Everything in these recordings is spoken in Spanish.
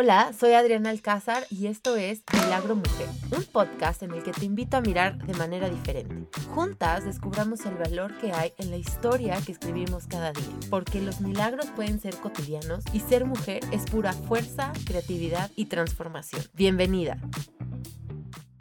Hola, soy Adriana Alcázar y esto es Milagro Mujer, un podcast en el que te invito a mirar de manera diferente. Juntas descubramos el valor que hay en la historia que escribimos cada día, porque los milagros pueden ser cotidianos y ser mujer es pura fuerza, creatividad y transformación. Bienvenida.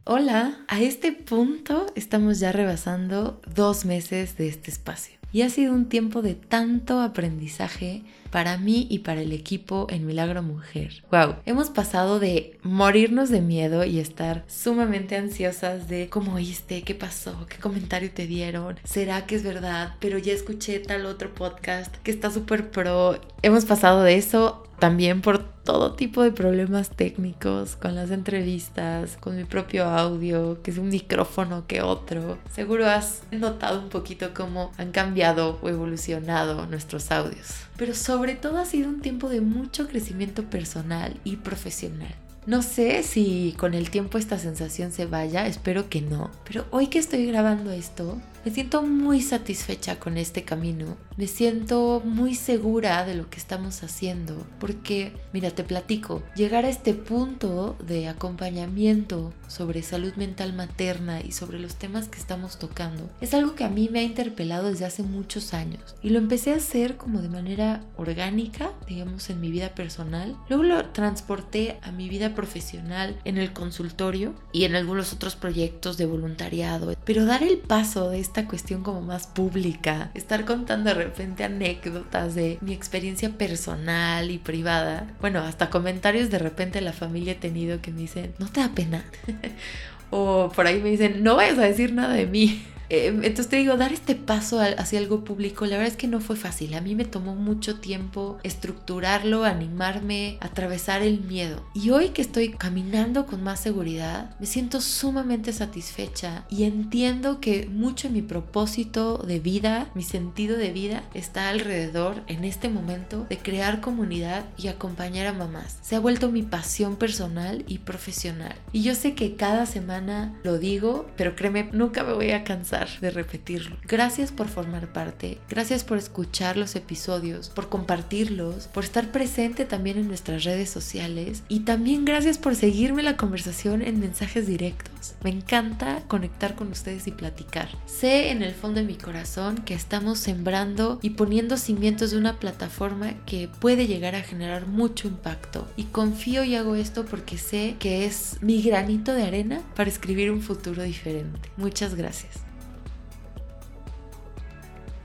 Hola, a este punto estamos ya rebasando dos meses de este espacio. Y ha sido un tiempo de tanto aprendizaje para mí y para el equipo en Milagro Mujer. Wow, hemos pasado de morirnos de miedo y estar sumamente ansiosas de cómo oíste, qué pasó, qué comentario te dieron, será que es verdad, pero ya escuché tal otro podcast que está súper pro. Hemos pasado de eso también por todo tipo de problemas técnicos con las entrevistas, con mi propio audio, que es un micrófono que otro. Seguro has notado un poquito cómo han cambiado o evolucionado nuestros audios. Pero sobre todo ha sido un tiempo de mucho crecimiento personal y profesional. No sé si con el tiempo esta sensación se vaya, espero que no. Pero hoy que estoy grabando esto, me siento muy satisfecha con este camino. Me siento muy segura de lo que estamos haciendo. Porque, mira, te platico, llegar a este punto de acompañamiento sobre salud mental materna y sobre los temas que estamos tocando es algo que a mí me ha interpelado desde hace muchos años. Y lo empecé a hacer como de manera orgánica, digamos, en mi vida personal. Luego lo transporté a mi vida profesional en el consultorio y en algunos otros proyectos de voluntariado. Pero dar el paso de esta cuestión como más pública, estar contando de repente anécdotas de mi experiencia personal y privada. Bueno, hasta comentarios de repente la familia he tenido que me dicen, ¿no te da pena? o por ahí me dicen, no vayas a decir nada de mí. Em, entonces te digo, dar este paso hacia algo público, la verdad es que no fue fácil. A mí me tomó mucho tiempo estructurarlo, animarme, atravesar el miedo. Y hoy que estoy caminando con más seguridad, me siento sumamente satisfecha y entiendo que mucho de mi propósito de vida, mi sentido de vida, está alrededor en este momento de crear comunidad y acompañar a mamás. Se ha vuelto mi pasión personal y profesional. Y yo sé que cada semana lo digo, pero créeme, nunca me voy a cansar de repetirlo. Gracias por formar parte, gracias por escuchar los episodios, por compartirlos, por estar presente también en nuestras redes sociales y también gracias por seguirme la conversación en mensajes directos. Me encanta conectar con ustedes y platicar. Sé en el fondo de mi corazón que estamos sembrando y poniendo cimientos de una plataforma que puede llegar a generar mucho impacto y confío y hago esto porque sé que es mi granito de arena para escribir un futuro diferente. Muchas gracias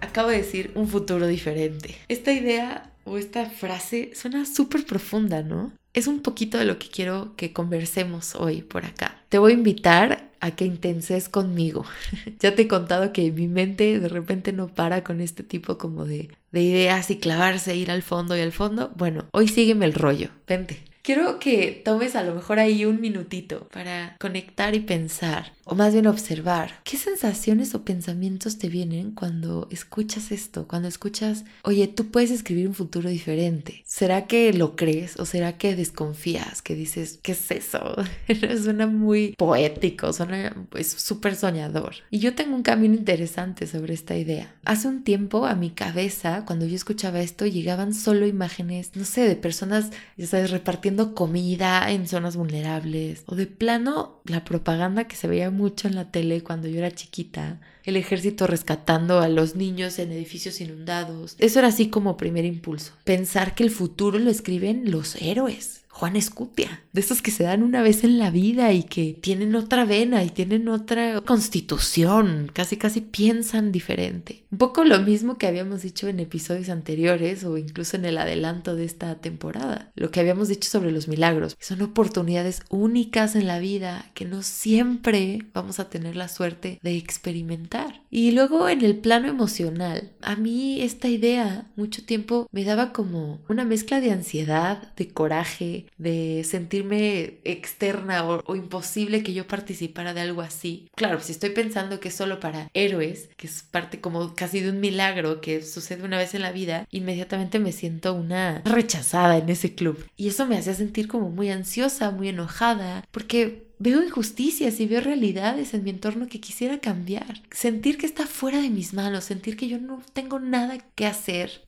acabo de decir un futuro diferente. Esta idea o esta frase suena súper profunda, ¿no? Es un poquito de lo que quiero que conversemos hoy por acá. Te voy a invitar a que intenses conmigo. ya te he contado que mi mente de repente no para con este tipo como de, de ideas y clavarse, ir al fondo y al fondo. Bueno, hoy sígueme el rollo. Vente. Quiero que tomes a lo mejor ahí un minutito para conectar y pensar o más bien observar qué sensaciones o pensamientos te vienen cuando escuchas esto, cuando escuchas, oye, tú puedes escribir un futuro diferente. ¿Será que lo crees o será que desconfías, que dices, ¿qué es eso? suena muy poético, suena pues súper soñador. Y yo tengo un camino interesante sobre esta idea. Hace un tiempo a mi cabeza, cuando yo escuchaba esto, llegaban solo imágenes, no sé, de personas, ya sabes, repartiendo comida en zonas vulnerables o de plano la propaganda que se veía mucho en la tele cuando yo era chiquita, el ejército rescatando a los niños en edificios inundados. Eso era así como primer impulso. Pensar que el futuro lo escriben los héroes. Juan Escutia, de esos que se dan una vez en la vida y que tienen otra vena y tienen otra constitución, casi casi piensan diferente. Un poco lo mismo que habíamos dicho en episodios anteriores o incluso en el adelanto de esta temporada, lo que habíamos dicho sobre los milagros. Son oportunidades únicas en la vida que no siempre vamos a tener la suerte de experimentar. Y luego en el plano emocional, a mí esta idea mucho tiempo me daba como una mezcla de ansiedad, de coraje, de sentirme externa o, imposible que yo participara de algo así. Claro, si estoy pensando que es solo para héroes, que es parte como casi de un milagro que sucede una vez en la vida, inmediatamente me siento una rechazada en ese club. Y eso me hacía sentir como muy ansiosa, muy enojada, porque veo injusticias y veo realidades en mi entorno que quisiera cambiar. Sentir que está fuera de mis manos, sentir que yo no tengo nada que hacer,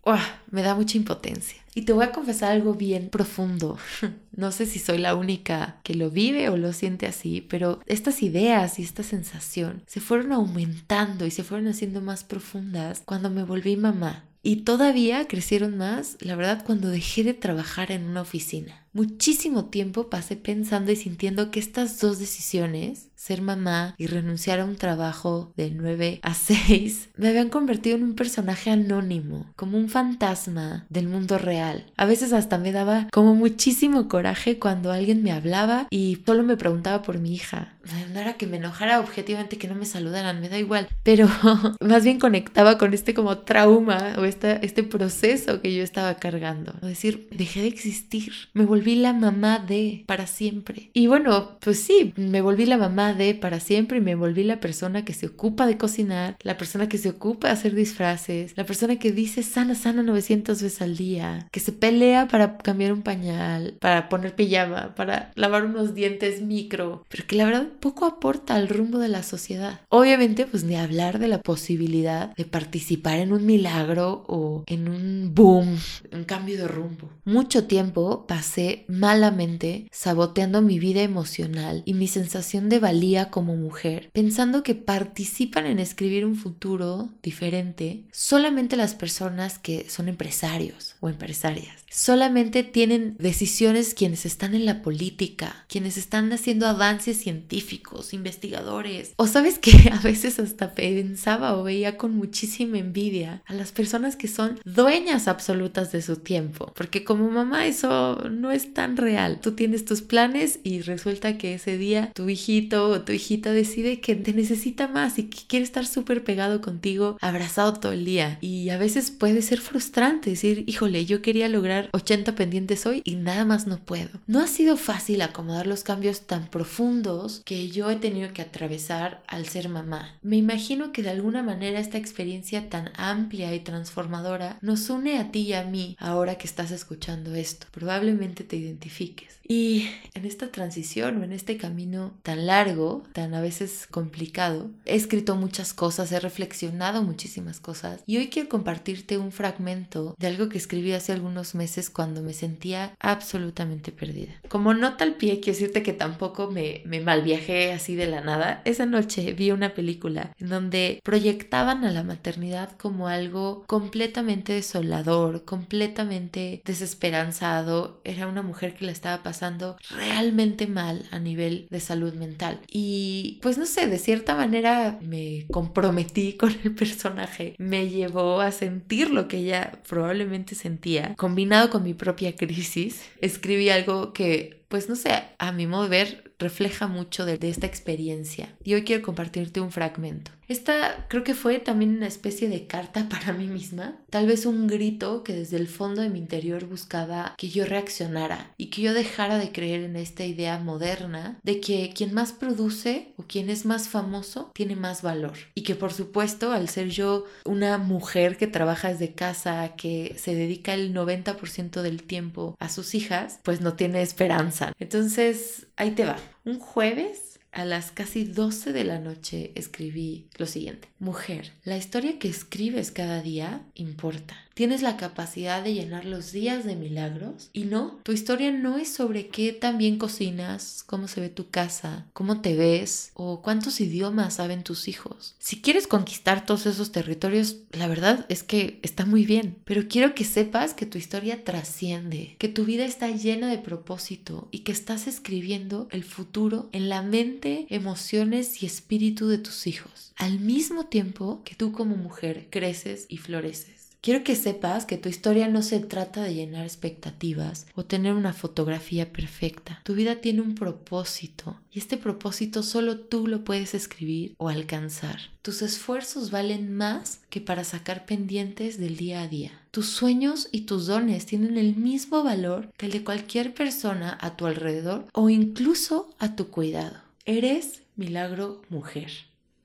me da mucha impotencia. Y te voy a confesar algo bien profundo. No sé si soy la única que lo vive o lo siente así, pero estas ideas y esta sensación se fueron aumentando y se fueron haciendo más profundas cuando me volví mamá. Y todavía crecieron más, la verdad, cuando dejé de trabajar en una oficina. Muchísimo tiempo pasé pensando y sintiendo que estas dos decisiones, ser mamá y renunciar a un trabajo de 9 a 6, me habían convertido en un personaje anónimo, como un fantasma del mundo real. A veces hasta me daba como muchísimo coraje cuando alguien me hablaba y solo me preguntaba por mi hija. No era que me enojara objetivamente que no me saludaran, me da igual, pero más bien conectaba con este como trauma o este, este proceso que yo estaba cargando. Decir, dejé de existir, me volví la mamá de para siempre. Y bueno, pues sí, me volví la mamá de para siempre y me volví la persona que se ocupa de cocinar, la persona que se ocupa de hacer disfraces, la persona que dice sana, sana 900 veces al día, que se pelea para cambiar un pañal, para poner pijama, para lavar unos dientes micro, pero que la verdad poco aporta al rumbo de la sociedad. Obviamente, pues ni hablar de la posibilidad de participar en un milagro o en un boom, un cambio de rumbo. Mucho tiempo pasé malamente saboteando mi vida emocional y mi sensación de valía como mujer, pensando que participan en escribir un futuro diferente solamente las personas que son empresarios o empresarias. Solamente tienen decisiones quienes están en la política, quienes están haciendo avances científicos, investigadores. O sabes que a veces hasta pensaba o veía con muchísima envidia a las personas que son dueñas absolutas de su tiempo, porque como mamá eso no es tan real. Tú tienes tus planes y resulta que ese día tu hijito o tu hijita decide que te necesita más y que quiere estar súper pegado contigo, abrazado todo el día. Y a veces puede ser frustrante decir, híjole, yo quería lograr 80 pendientes hoy y nada más no puedo. No ha sido fácil acomodar los cambios tan profundos que yo he tenido que atravesar al ser mamá. Me imagino que de alguna manera esta experiencia tan amplia y transformadora nos une a ti y a mí ahora que estás escuchando esto. Probablemente te identifiques. Y en esta transición o en este camino tan largo, tan a veces complicado, he escrito muchas cosas, he reflexionado muchísimas cosas y hoy quiero compartirte un fragmento de algo que escribí hace algunos meses cuando me sentía absolutamente perdida. Como nota al pie, quiero decirte que tampoco me, me mal viajé así de la nada. Esa noche vi una película en donde proyectaban a la maternidad como algo completamente desolador, completamente desesperanzado. Era una mujer que la estaba pasando pasando realmente mal a nivel de salud mental. Y pues no sé, de cierta manera me comprometí con el personaje, me llevó a sentir lo que ella probablemente sentía, combinado con mi propia crisis, escribí algo que pues no sé, a mi modo de ver refleja mucho de, esta experiencia. Y hoy quiero compartirte un fragmento. Esta creo que fue también una especie de carta para mí misma, tal vez un grito que desde el fondo de mi interior buscaba que yo reaccionara y que yo dejara de creer en esta idea moderna de que quien más produce o quien es más famoso tiene más valor y que por supuesto al ser yo una mujer que trabaja desde casa, que se dedica el 90% del tiempo a sus hijas, pues no tiene esperanza. Entonces, ahí te va. Un jueves a las casi 12 de la noche escribí lo siguiente. Mujer, la historia que escribes cada día importa. Tienes la capacidad de llenar los días de milagros y no, tu historia no es sobre qué tan bien cocinas, cómo se ve tu casa, cómo te ves o cuántos idiomas saben tus hijos. Si quieres conquistar todos esos territorios, la verdad es que está muy bien, pero quiero que sepas que tu historia trasciende, que tu vida está llena de propósito y que estás escribiendo el futuro en la mente, emociones y espíritu de tus hijos, al mismo tiempo que tú como mujer creces y floreces. Quiero que sepas que tu historia no se trata de llenar expectativas o tener una fotografía perfecta. Tu vida tiene un propósito y este propósito solo tú lo puedes escribir o alcanzar. Tus esfuerzos valen más que para sacar pendientes del día a día. Tus sueños y tus dones tienen el mismo valor que el de cualquier persona a tu alrededor o incluso a tu cuidado. Eres milagro mujer.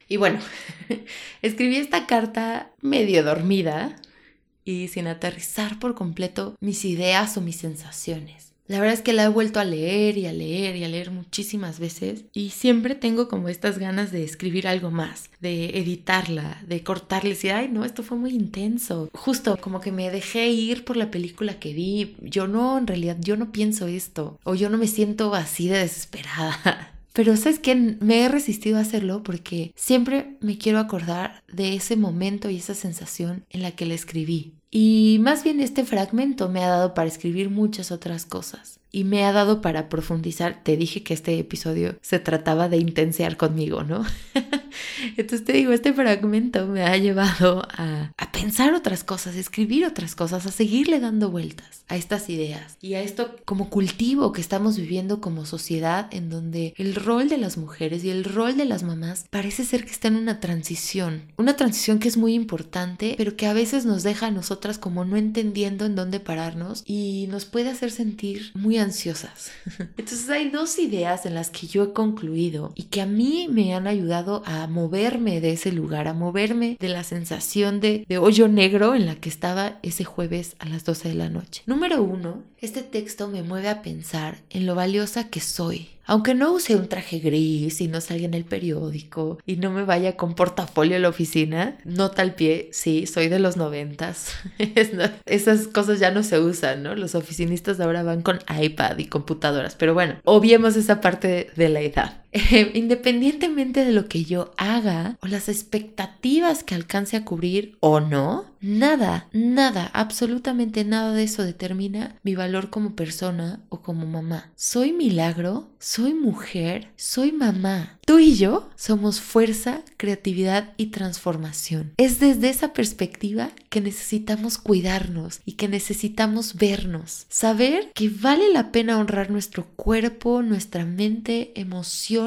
Y bueno, escribí esta carta medio dormida, y sin aterrizar por completo mis ideas o mis sensaciones. La verdad es que la he vuelto a leer y a leer y a leer muchísimas veces y siempre tengo como estas ganas de escribir algo más, de editarla, de cortarle y ay, no, esto fue muy intenso. Justo como que me dejé ir por la película que vi. Yo no, en realidad, yo no pienso esto o yo no me siento así de desesperada. Pero sabes que me he resistido a hacerlo porque siempre me quiero acordar de ese momento y esa sensación en la que la escribí. Y más bien este fragmento me ha dado para escribir muchas otras cosas y me ha dado para profundizar. Te dije que este episodio se trataba de intensear conmigo, ¿no? Entonces te digo, este fragmento me ha llevado a, a, pensar otras cosas, a escribir otras cosas, a seguirle dando vueltas a estas ideas y a esto como cultivo que estamos viviendo como sociedad en donde el rol de las mujeres y el rol de las mamás parece ser que está en una transición, una transición que es muy importante, pero que a veces nos deja a nosotras como no entendiendo en dónde pararnos y nos puede hacer sentir muy ansiosas. Entonces hay dos ideas en las que yo he concluido y que a mí me han ayudado a moverme de ese lugar, a moverme de la sensación de, de hoyo negro en la que estaba ese jueves a las 12 de la noche. Número uno, este texto me mueve a pensar en lo valiosa que soy, aunque no use un traje gris y no salga en el periódico y no me vaya con portafolio a la oficina, nota al pie, sí, soy de los noventas. Esas cosas ya no se usan, ¿no? Los oficinistas ahora van con iPad y computadoras, pero bueno, obviemos esa parte de la edad. independientemente de lo que yo haga o las expectativas que alcance a cubrir o no, nada, nada, absolutamente nada de eso determina mi valor como persona o como mamá. Soy milagro, soy mujer, soy mamá. Tú y yo somos fuerza, creatividad y transformación. Es desde esa perspectiva que necesitamos cuidarnos y que necesitamos vernos. Saber que vale la pena honrar nuestro cuerpo, nuestra mente, emociones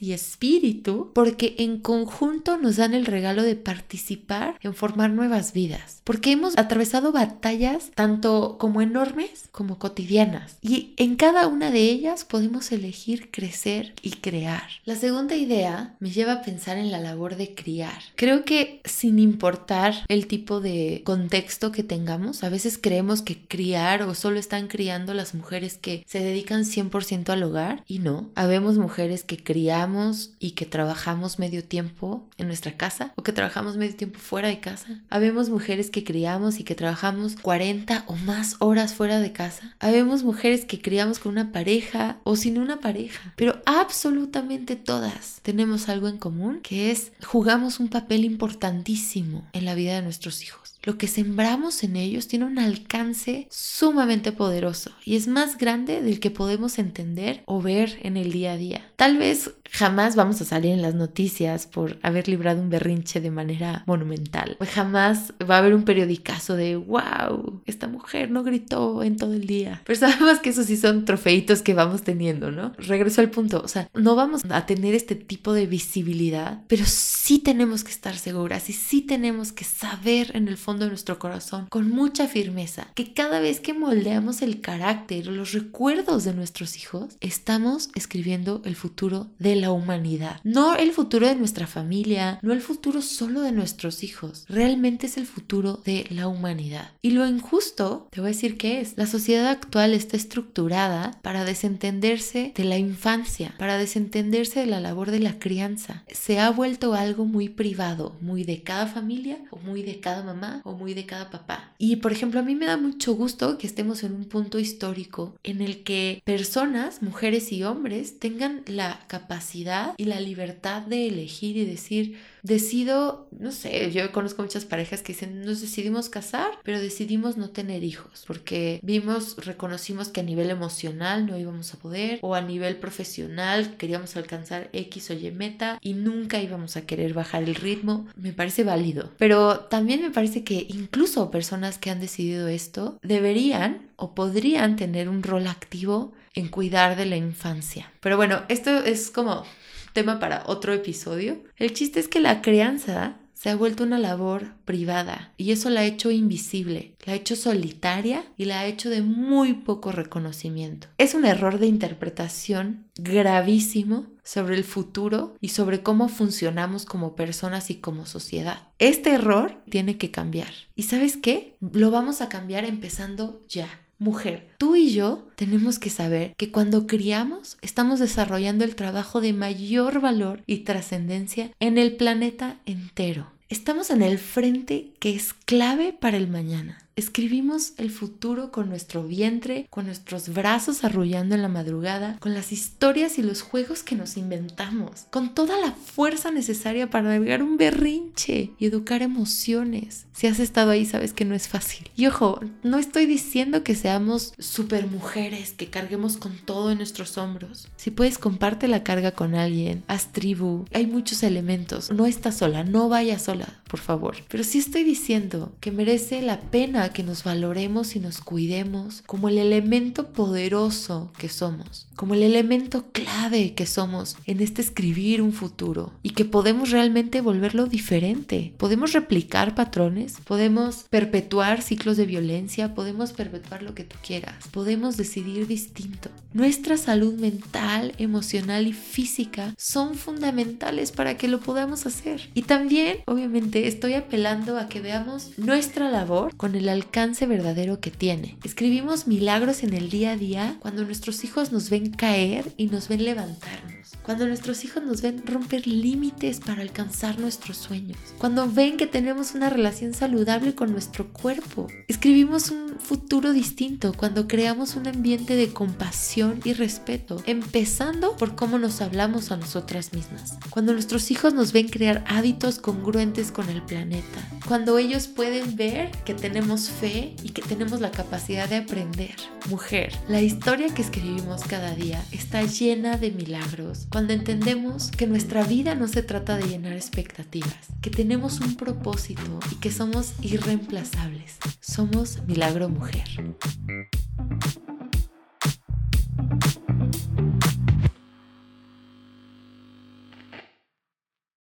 y espíritu porque en conjunto nos dan el regalo de participar en formar nuevas vidas. Porque hemos atravesado batallas tanto como enormes como cotidianas y en cada una de ellas podemos elegir crecer y crear. La segunda idea me lleva a pensar en la labor de criar. Creo que sin importar el tipo de contexto que tengamos, a veces creemos que criar o solo están criando las mujeres que se dedican 100% al hogar y no. Habemos mujeres que criamos y que trabajamos medio tiempo en nuestra casa o que trabajamos medio tiempo fuera de casa. Habemos mujeres que criamos y que trabajamos 40 o más horas fuera de casa. Habemos mujeres que criamos con una pareja o sin una pareja, pero absolutamente todas tenemos algo en común, que es jugamos un papel importantísimo en la vida de nuestros hijos. Lo que sembramos en ellos tiene un alcance sumamente poderoso y es más grande del que podemos entender o ver en el día a día. Tal vez Jamás vamos a salir en las noticias por haber librado un berrinche de manera monumental. Jamás va a haber un periodicazo de wow, esta mujer no gritó en todo el día. Pero sabemos que esos sí son trofeitos que vamos teniendo, ¿no? Regreso al punto, o sea, no vamos a tener este tipo de visibilidad, pero sí tenemos que estar seguras y sí tenemos que saber en el fondo de nuestro corazón con mucha firmeza que cada vez que moldeamos el carácter los recuerdos de nuestros hijos, estamos escribiendo el futuro de la humanidad. No el futuro de nuestra familia, no el futuro solo de nuestros hijos. Realmente es el futuro de la humanidad. Y lo injusto, te voy a decir que es. La sociedad actual está estructurada para desentenderse de la infancia, para desentenderse de la labor de la crianza. Se ha vuelto algo muy privado, muy de cada familia o muy de cada mamá o muy de cada papá. Y por ejemplo, a mí me da mucho gusto que estemos en un punto histórico en el que personas, mujeres y hombres, tengan la capacidad y la libertad de elegir y decir, decido, no sé, yo conozco muchas parejas que dicen, nos decidimos casar, pero decidimos no tener hijos, porque vimos, reconocimos que a nivel emocional no íbamos a poder, o a nivel profesional queríamos alcanzar X o Y meta y nunca íbamos a querer bajar el ritmo. Me parece válido, pero también me parece que incluso personas que han decidido esto deberían o podrían tener un rol activo en cuidar de la infancia. Pero bueno, esto es como tema para otro episodio. El chiste es que la crianza se ha vuelto una labor privada y eso la ha hecho invisible, la ha hecho solitaria y la ha hecho de muy poco reconocimiento. Es un error de interpretación gravísimo sobre el futuro y sobre cómo funcionamos como personas y como sociedad. Este error tiene que cambiar. ¿Y sabes qué? Lo vamos a cambiar empezando ya Mujer, tú y yo tenemos que saber que cuando criamos estamos desarrollando el trabajo de mayor valor y trascendencia en el planeta entero. Estamos en el frente que es clave para el mañana. Escribimos el futuro con nuestro vientre, con nuestros brazos arrullando en la madrugada, con las historias y los juegos que nos inventamos, con toda la fuerza necesaria para navegar un berrinche y educar emociones. Si has estado ahí sabes que no es fácil. Y ojo, no estoy diciendo que seamos super mujeres, que carguemos con todo en nuestros hombros. Si puedes, comparte la carga con alguien, haz tribu, hay muchos elementos. No estás sola, no vayas sola, por favor. Pero sí estoy diciendo que merece la pena que nos valoremos y nos cuidemos como el elemento poderoso que somos, como el elemento clave que somos en este escribir un futuro y que podemos realmente volverlo diferente. Podemos replicar patrones, podemos perpetuar ciclos de violencia, podemos perpetuar lo que tú quieras, podemos decidir distinto. Nuestra salud mental, emocional y física son fundamentales para que lo podamos hacer. Y también, obviamente, estoy apelando a que veamos nuestra labor con el alcance verdadero que tiene. Escribimos milagros en el día a día cuando nuestros hijos nos ven caer y nos ven levantarnos. Cuando nuestros hijos nos ven romper límites para alcanzar nuestros sueños. Cuando ven que tenemos una relación saludable con nuestro cuerpo. Escribimos un futuro distinto cuando creamos un ambiente de compasión y respeto, empezando por cómo nos hablamos a nosotras mismas. Cuando nuestros hijos nos ven crear hábitos congruentes con el planeta. Cuando ellos pueden ver que tenemos fe y que tenemos la capacidad de aprender. Mujer, la historia que escribimos cada día está llena de milagros cuando entendemos que nuestra vida no se trata de llenar expectativas, que tenemos un propósito y que somos irreemplazables. Somos Milagro Mujer.